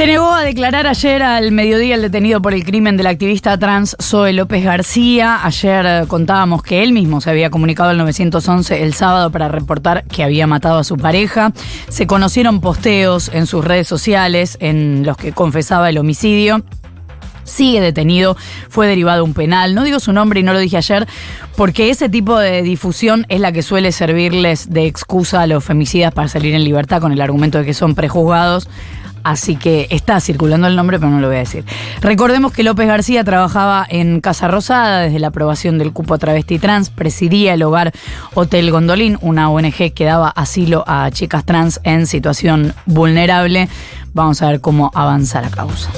Se negó a declarar ayer al mediodía el detenido por el crimen del activista trans Zoe López García. Ayer eh, contábamos que él mismo se había comunicado al 911 el sábado para reportar que había matado a su pareja. Se conocieron posteos en sus redes sociales en los que confesaba el homicidio sigue detenido, fue derivado un penal. No digo su nombre y no lo dije ayer, porque ese tipo de difusión es la que suele servirles de excusa a los femicidas para salir en libertad con el argumento de que son prejuzgados. Así que está circulando el nombre, pero no lo voy a decir. Recordemos que López García trabajaba en Casa Rosada desde la aprobación del cupo a travesti trans, presidía el hogar Hotel Gondolín, una ONG que daba asilo a chicas trans en situación vulnerable. Vamos a ver cómo avanza la causa.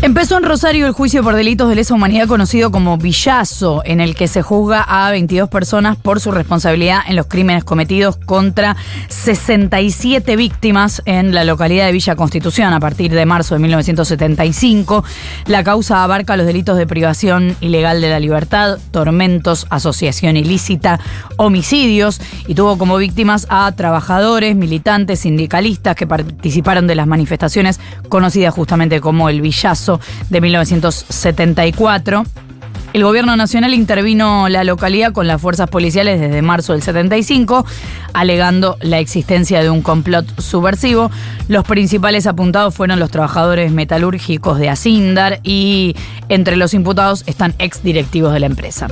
Empezó en Rosario el juicio por delitos de lesa humanidad conocido como Villazo, en el que se juzga a 22 personas por su responsabilidad en los crímenes cometidos contra 67 víctimas en la localidad de Villa Constitución a partir de marzo de 1975. La causa abarca los delitos de privación ilegal de la libertad, tormentos, asociación ilícita, homicidios y tuvo como víctimas a trabajadores, militantes, sindicalistas que participaron de las manifestaciones conocidas justamente como el Villazo de 1974. El gobierno nacional intervino la localidad con las fuerzas policiales desde marzo del 75, alegando la existencia de un complot subversivo. Los principales apuntados fueron los trabajadores metalúrgicos de Asindar y entre los imputados están ex directivos de la empresa.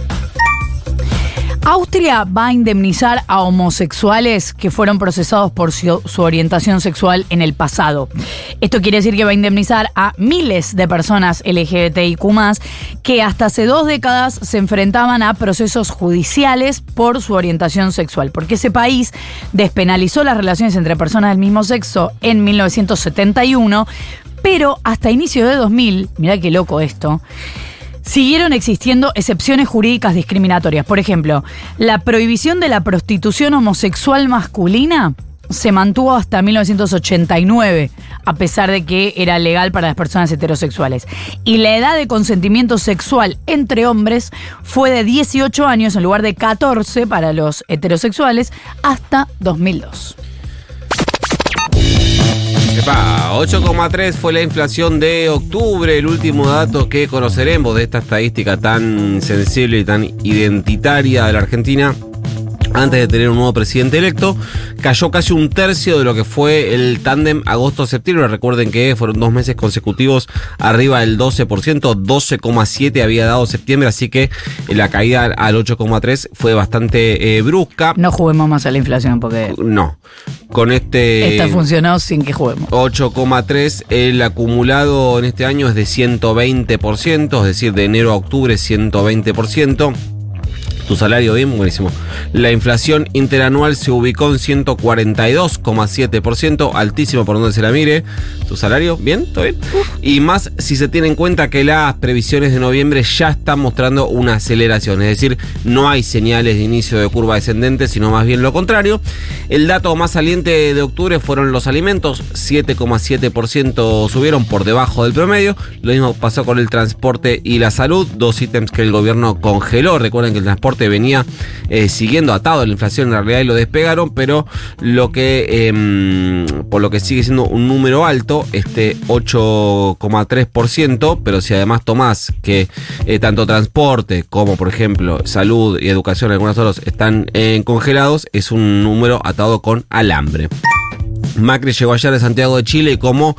Austria va a indemnizar a homosexuales que fueron procesados por su, orientación sexual en el pasado. Esto quiere decir que va a indemnizar a miles de personas LGBTIQ que hasta hace dos décadas se enfrentaban a procesos judiciales por su orientación sexual, porque ese país despenalizó las relaciones entre personas del mismo sexo en 1971, pero hasta inicio de 2000, mirá qué loco esto, siguieron existiendo excepciones jurídicas discriminatorias. Por ejemplo, la prohibición de la prostitución homosexual masculina se mantuvo hasta 1989, a pesar de que era legal para las personas heterosexuales. Y la edad de consentimiento sexual entre hombres fue de 18 años en lugar de 14 para los heterosexuales hasta 2002. Epa, 8,3 fue la inflación de octubre, el último dato que conoceremos de esta estadística tan sensible y tan identitaria de la Argentina antes de tener un nuevo presidente electo, cayó casi un tercio de lo que fue el tándem agosto-septiembre. Recuerden que fueron dos meses consecutivos arriba del 12%, 12,7 había dado septiembre, así que la caída al 8,3 fue bastante eh, brusca. No juguemos más a la inflación porque... No. Con este... Esta funcionó sin que juguemos. 8,3, el acumulado en este año es de 120%, es decir, de enero a octubre 120% tu salario bien, buenísimo. La inflación interanual se ubicó en 142,7%, altísimo por donde se la mire. Tu salario, bien, todo bien. Y más si se tiene en cuenta que las previsiones de noviembre ya están mostrando una aceleración, es decir, no hay señales de inicio de curva descendente, sino más bien lo contrario. El dato más saliente de octubre fueron los alimentos, 7,7% subieron por debajo del promedio. Lo mismo pasó con el transporte y la salud, dos ítems que el gobierno congeló. Recuerden que el transporte venía eh, siguiendo atado a la inflación en realidad y lo despegaron, pero lo que eh, por lo que sigue siendo un número alto, este 8,3%, pero si además tomás que eh, tanto transporte como por ejemplo salud y educación, algunos otros están eh, congelados, es un número atado con alambre. Macri llegó ayer de Santiago de Chile y como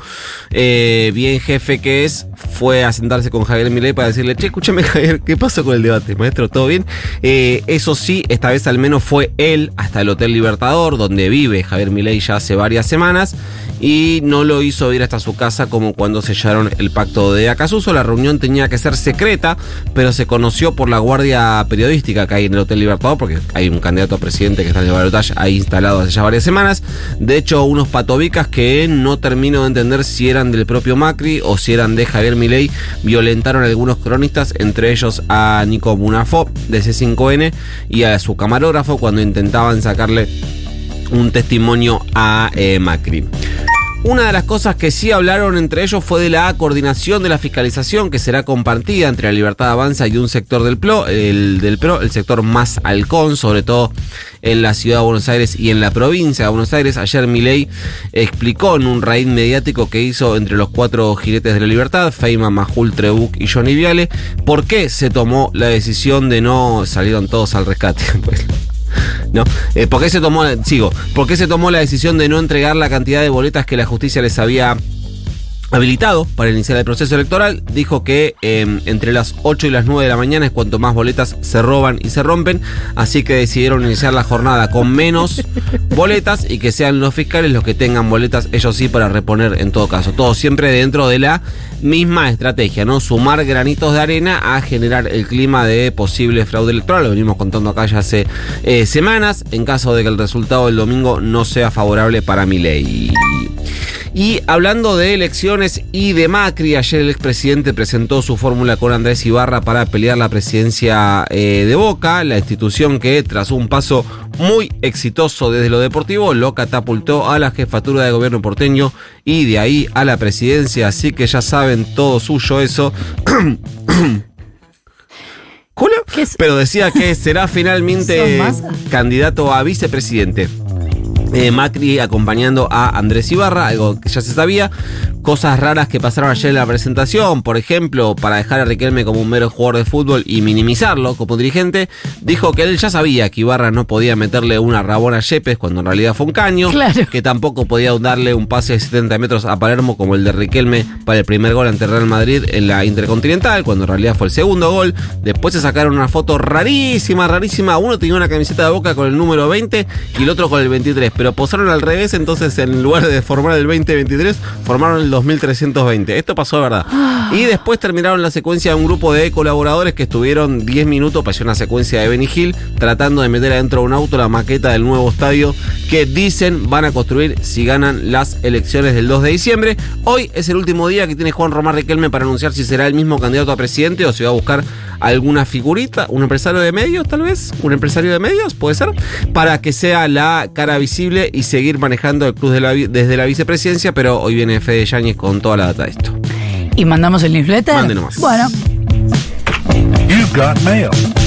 bien jefe que es, fue a sentarse con Javier Milei para decirle, che, escúchame Javier, ¿qué pasó con el debate? Maestro, ¿todo bien? Eh, eso sí, esta vez al menos fue él hasta el Hotel Libertador, donde vive Javier Milei ya hace varias semanas, y no lo hizo ir hasta su casa como cuando sellaron el pacto de Acasuso. La reunión tenía que ser secreta, pero se conoció por la guardia periodística que hay en el Hotel Libertador, porque hay un candidato a presidente que está en el balotaje ahí instalado hace ya varias semanas. De hecho, unos patobicas que no termino de entender si eran del propio Macri o si eran de Javier Milei, violentaron a algunos cronistas, entre ellos a Nico Munafó de C5N y a su camarógrafo cuando intentaban sacarle un testimonio a eh, Macri. Una de las cosas que sí hablaron entre ellos fue de la coordinación de la fiscalización que será compartida entre la Libertad Avanza y un sector del PRO, el del PRO, el sector más halcón, sobre todo en la ciudad de Buenos Aires y en la provincia de Buenos Aires. Ayer Milei explicó en un raíz mediático que hizo entre los cuatro jinetes de la libertad, Feima, Majul, Trebuc y Johnny Viale, por qué se tomó la decisión de no salieron todos al rescate. ¿No? Eh, ¿Por qué se tomó, sigo, por qué se tomó la decisión de no entregar la cantidad de boletas que la justicia les había habilitado para iniciar el proceso electoral, dijo que eh, entre las 8 y las 9 de la mañana es cuanto más boletas se roban y se rompen, así que decidieron iniciar la jornada con menos boletas y que sean los fiscales los que tengan boletas, ellos sí, para reponer en todo caso. Todo siempre dentro de la misma estrategia, ¿no? Sumar granitos de arena a generar el clima de posible fraude electoral, lo venimos contando acá ya hace eh, semanas, en caso de que el resultado del domingo no sea favorable para mi ley. Y hablando de elecciones y de Macri, ayer el expresidente presentó su fórmula con Andrés Ibarra para pelear la presidencia eh, de Boca, la institución que tras un paso muy exitoso desde lo deportivo lo catapultó a la jefatura de gobierno porteño y de ahí a la presidencia, así que ya saben todo suyo eso. Julio, pero decía que será finalmente candidato a vicepresidente. Eh, Macri acompañando a Andrés Ibarra, algo que ya se sabía. Cosas raras que pasaron ayer en la presentación, por ejemplo, para dejar a Riquelme como un mero jugador de fútbol y minimizarlo como dirigente, dijo que él ya sabía que Ibarra no podía meterle una rabona a Yepes cuando en realidad fue un caño, que tampoco podía darle un pase de 70 metros a Palermo como el de Riquelme para el primer gol ante Real Madrid en la Intercontinental, cuando en realidad fue el segundo gol. Después se sacaron una foto rarísima, rarísima. Uno tenía una camiseta de boca con el número 20 y el otro con el 23 pero posaron al revés, entonces en lugar de formar el 2023, formaron el 2320. Esto pasó de verdad. Y después terminaron la secuencia de un grupo de colaboradores que estuvieron 10 minutos, pasó una secuencia de Benny Hill, tratando de meter adentro de un auto la maqueta del nuevo estadio que dicen van a construir si ganan las elecciones del 2 de diciembre. Hoy es el último día que tiene Juan Román Riquelme para anunciar si será el mismo candidato a presidente o si va a buscar alguna figurita, un empresario de medios tal vez, un empresario de medios, puede ser, para que sea la cara visible y seguir manejando el club desde la vicepresidencia, pero hoy viene Fede Yáñez con toda la data de esto. ¿Y mandamos el newsletter? Mande nomás. Bueno.